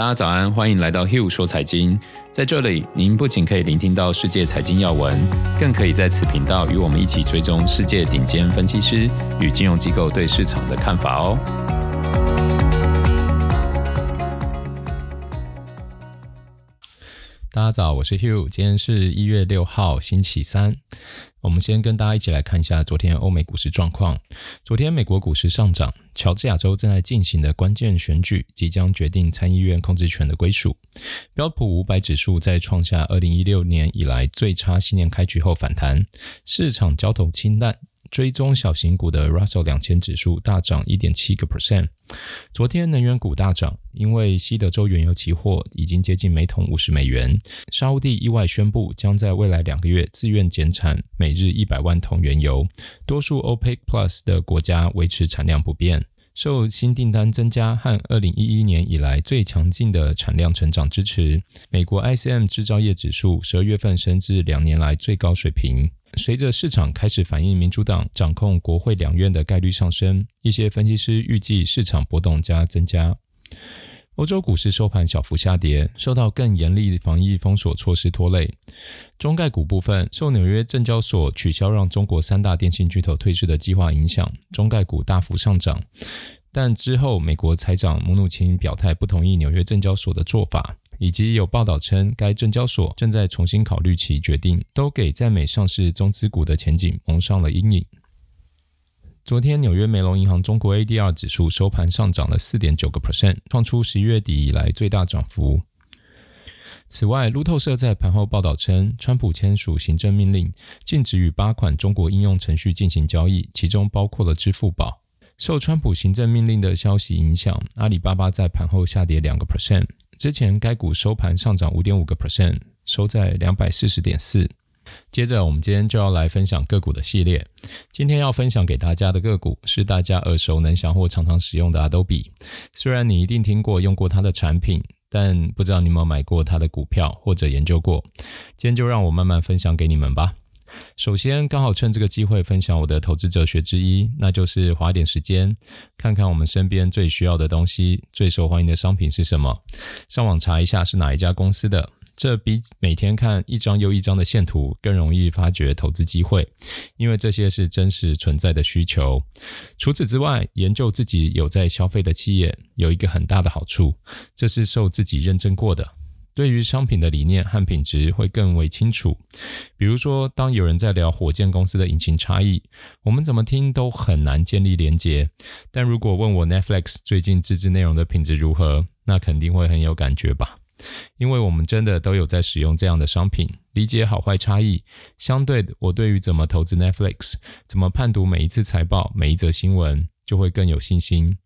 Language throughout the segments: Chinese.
大家早安，欢迎来到 Hill 说财经。在这里，您不仅可以聆听到世界财经要闻，更可以在此频道与我们一起追踪世界顶尖分析师与金融机构对市场的看法哦。大家早，我是 Hugh，今天是一月六号，星期三。我们先跟大家一起来看一下昨天欧美股市状况。昨天美国股市上涨，乔治亚州正在进行的关键选举即将决定参议院控制权的归属。标普五百指数在创下二零一六年以来最差新年开局后反弹，市场交投清淡。追踪小型股的 Russell 两千指数大涨一点七个 percent。昨天能源股大涨，因为西德州原油期货已经接近每桶五十美元。沙乌地意外宣布将在未来两个月自愿减产每日一百万桶原油，多数 OPEC Plus 的国家维持产量不变。受新订单增加和二零一一年以来最强劲的产量成长支持，美国 ICM 制造业指数十二月份升至两年来最高水平。随着市场开始反映民主党掌控国会两院的概率上升，一些分析师预计市场波动将增加。欧洲股市收盘小幅下跌，受到更严厉防疫封锁措施拖累。中概股部分受纽约证交所取消让中国三大电信巨头退市的计划影响，中概股大幅上涨。但之后，美国财长姆努钦表态不同意纽约证交所的做法。以及有报道称，该证交所正在重新考虑其决定，都给在美上市中资股的前景蒙上了阴影。昨天，纽约梅隆银行中国 ADR 指数收盘上涨了四点九个 percent，创出十一月底以来最大涨幅。此外，路透社在盘后报道称，川普签署行政命令，禁止与八款中国应用程序进行交易，其中包括了支付宝。受川普行政命令的消息影响，阿里巴巴在盘后下跌两个 percent。之前该股收盘上涨五点五个 percent，收在两百四十点四。接着，我们今天就要来分享个股的系列。今天要分享给大家的个股是大家耳熟能详或常常使用的 Adobe。虽然你一定听过用过它的产品，但不知道你有没有买过它的股票或者研究过。今天就让我慢慢分享给你们吧。首先，刚好趁这个机会分享我的投资哲学之一，那就是花点时间看看我们身边最需要的东西、最受欢迎的商品是什么，上网查一下是哪一家公司的，这比每天看一张又一张的线图更容易发掘投资机会，因为这些是真实存在的需求。除此之外，研究自己有在消费的企业有一个很大的好处，这是受自己认证过的。对于商品的理念和品质会更为清楚。比如说，当有人在聊火箭公司的引擎差异，我们怎么听都很难建立连结。但如果问我 Netflix 最近自制内容的品质如何，那肯定会很有感觉吧？因为我们真的都有在使用这样的商品，理解好坏差异。相对的，我对于怎么投资 Netflix，怎么判读每一次财报、每一则新闻，就会更有信心。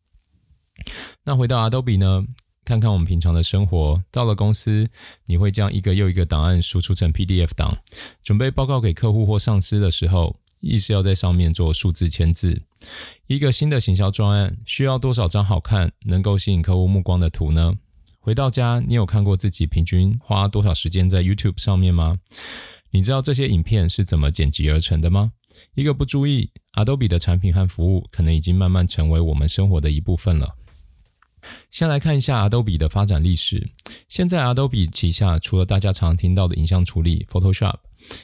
那回到 Adobe 呢？看看我们平常的生活，到了公司，你会将一个又一个档案输出成 PDF 档，准备报告给客户或上司的时候，亦是要在上面做数字签字。一个新的行销专案需要多少张好看、能够吸引客户目光的图呢？回到家，你有看过自己平均花多少时间在 YouTube 上面吗？你知道这些影片是怎么剪辑而成的吗？一个不注意，Adobe 的产品和服务可能已经慢慢成为我们生活的一部分了。先来看一下 Adobe 的发展历史。现在 Adobe 旗下除了大家常听到的影像处理 Photoshop、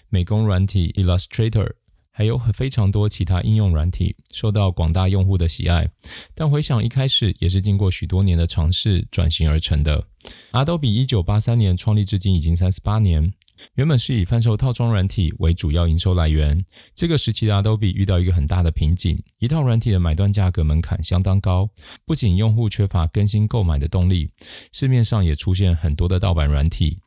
美工软体 Illustrator，还有非常多其他应用软体受到广大用户的喜爱。但回想一开始，也是经过许多年的尝试转型而成的。Adobe 一九八三年创立至今已经三十八年。原本是以贩售套装软体为主要营收来源，这个时期的 Adobe 遇到一个很大的瓶颈，一套软体的买断价格门槛相当高，不仅用户缺乏更新购买的动力，市面上也出现很多的盗版软体，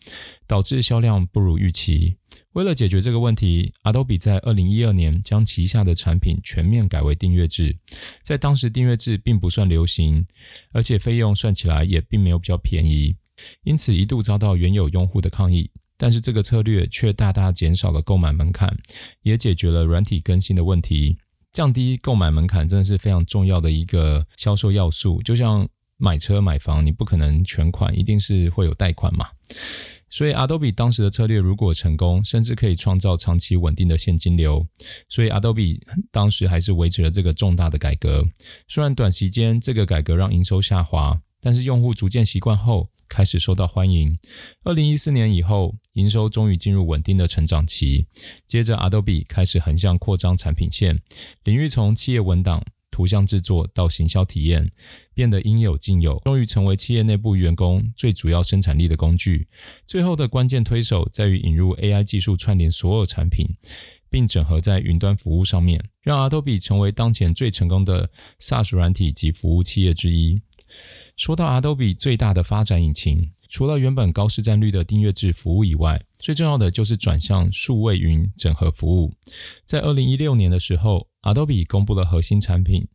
导致销量不如预期。为了解决这个问题，Adobe 在二零一二年将旗下的产品全面改为订阅制，在当时订阅制并不算流行，而且费用算起来也并没有比较便宜，因此一度遭到原有用户的抗议。但是这个策略却大大减少了购买门槛，也解决了软体更新的问题。降低购买门槛真的是非常重要的一个销售要素。就像买车买房，你不可能全款，一定是会有贷款嘛。所以 Adobe 当时的策略如果成功，甚至可以创造长期稳定的现金流。所以 Adobe 当时还是维持了这个重大的改革。虽然短时间这个改革让营收下滑，但是用户逐渐习惯后，开始受到欢迎。二零一四年以后，营收终于进入稳定的成长期。接着，Adobe 开始横向扩张产品线，领域从企业文档。图像制作到行销体验，变得应有尽有，终于成为企业内部员工最主要生产力的工具。最后的关键推手在于引入 AI 技术串联所有产品，并整合在云端服务上面，让 Adobe 成为当前最成功的 SaaS 软体及服务企业之一。说到 Adobe 最大的发展引擎，除了原本高市占率的订阅制服务以外，最重要的就是转向数位云整合服务。在二零一六年的时候，Adobe 公布了核心产品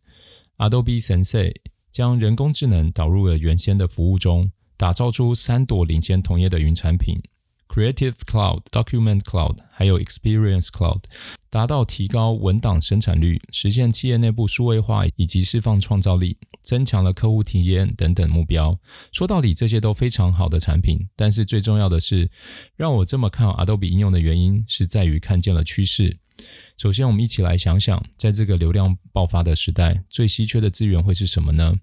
Adobe Sensei，将人工智能导入了原先的服务中，打造出三朵领先同业的云产品：Creative Cloud、Document Cloud，还有 Experience Cloud，达到提高文档生产率、实现企业内部数位化以及释放创造力、增强了客户体验等等目标。说到底，这些都非常好的产品，但是最重要的是，让我这么看好 Adobe 应用的原因，是在于看见了趋势。首先，我们一起来想想，在这个流量爆发的时代，最稀缺的资源会是什么呢？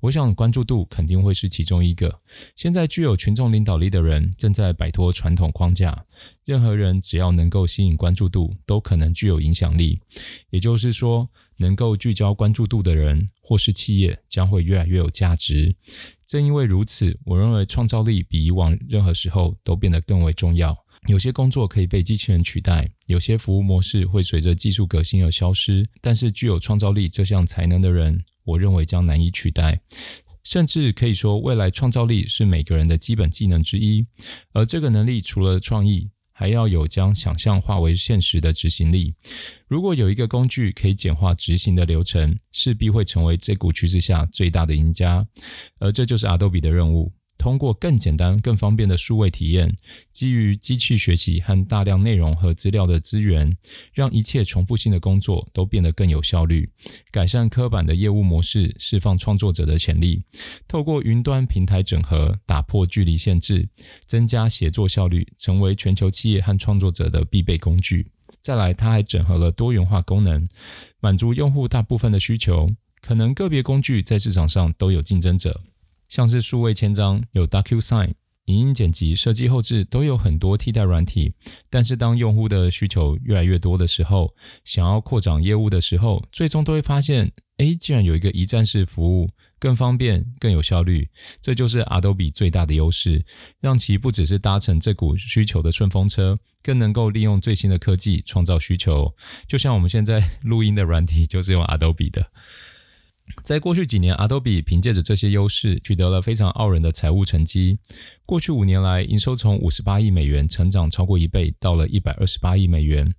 我想，关注度肯定会是其中一个。现在具有群众领导力的人正在摆脱传统框架，任何人只要能够吸引关注度，都可能具有影响力。也就是说，能够聚焦关注度的人或是企业，将会越来越有价值。正因为如此，我认为创造力比以往任何时候都变得更为重要。有些工作可以被机器人取代，有些服务模式会随着技术革新而消失，但是具有创造力这项才能的人，我认为将难以取代，甚至可以说，未来创造力是每个人的基本技能之一。而这个能力除了创意，还要有将想象化为现实的执行力。如果有一个工具可以简化执行的流程，势必会成为这股趋势下最大的赢家，而这就是 Adobe 的任务。通过更简单、更方便的数位体验，基于机器学习和大量内容和资料的资源，让一切重复性的工作都变得更有效率，改善刻板的业务模式，释放创作者的潜力。透过云端平台整合，打破距离限制，增加协作效率，成为全球企业和创作者的必备工具。再来，它还整合了多元化功能，满足用户大部分的需求。可能个别工具在市场上都有竞争者。像是数位签章，有 DocuSign，影音剪辑、设计后置都有很多替代软体。但是当用户的需求越来越多的时候，想要扩展业务的时候，最终都会发现，诶，既然有一个一站式服务，更方便、更有效率，这就是 Adobe 最大的优势，让其不只是搭乘这股需求的顺风车，更能够利用最新的科技创造需求。就像我们现在录音的软体就是用 Adobe 的。在过去几年，Adobe 凭借着这些优势，取得了非常傲人的财务成绩。过去五年来，营收从五十八亿美元成长超过一倍，到了一百二十八亿美元，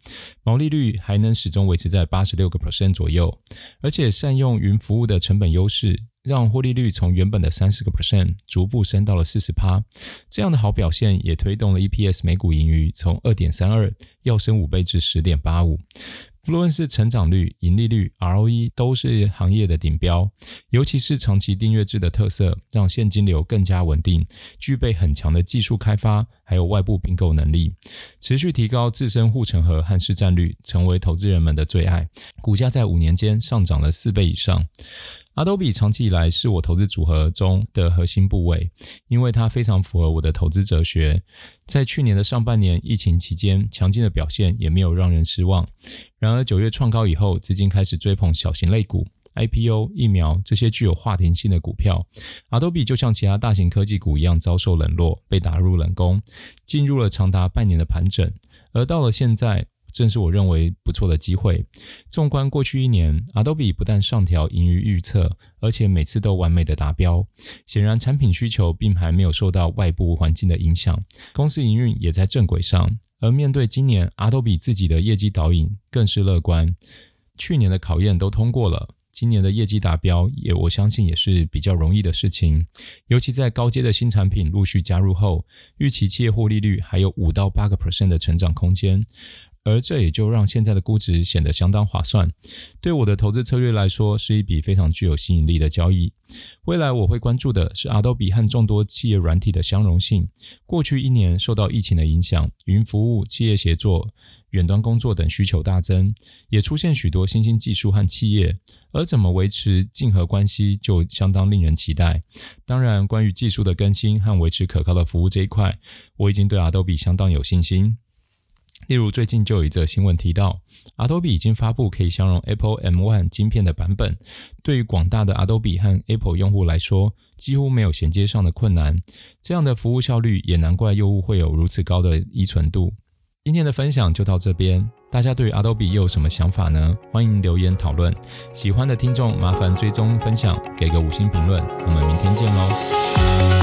毛利率还能始终维持在八十六个 percent 左右。而且善用云服务的成本优势，让获利率从原本的三十个 percent 逐步升到了四十趴。这样的好表现，也推动了 EPS 每股盈余从二点三二跃升五倍至十点八五。不论是成长率、盈利率、ROE，都是行业的顶标。尤其是长期订阅制的特色，让现金流更加稳定，具备很强的技术开发，还有外部并购能力，持续提高自身护城河和市占率，成为投资人们的最爱。股价在五年间上涨了四倍以上。Adobe 长期以来是我投资组合中的核心部位，因为它非常符合我的投资哲学。在去年的上半年疫情期间，强劲的表现也没有让人失望。然而九月创高以后，资金开始追捧小型类股、IPO、疫苗这些具有话题性的股票。Adobe 就像其他大型科技股一样遭受冷落，被打入冷宫，进入了长达半年的盘整。而到了现在，正是我认为不错的机会。纵观过去一年，Adobe 不但上调盈余预测，而且每次都完美的达标。显然，产品需求并还没有受到外部环境的影响，公司营运也在正轨上。而面对今年，Adobe 自己的业绩导引更是乐观。去年的考验都通过了，今年的业绩达标也我相信也是比较容易的事情。尤其在高阶的新产品陆续加入后，预期企业获利率还有五到八个 percent 的成长空间。而这也就让现在的估值显得相当划算。对我的投资策略来说，是一笔非常具有吸引力的交易。未来我会关注的是 Adobe 和众多企业软体的相容性。过去一年受到疫情的影响，云服务、企业协作、远端工作等需求大增，也出现许多新兴技术和企业。而怎么维持竞合关系，就相当令人期待。当然，关于技术的更新和维持可靠的服务这一块，我已经对 Adobe 相当有信心。例如，最近就有一则新闻提到，Adobe 已经发布可以相容 Apple M1 晶片的版本。对于广大的 Adobe 和 Apple 用户来说，几乎没有衔接上的困难。这样的服务效率，也难怪用户会有如此高的依存度。今天的分享就到这边，大家对于 Adobe 又有什么想法呢？欢迎留言讨论。喜欢的听众麻烦追踪分享，给个五星评论。我们明天见喽。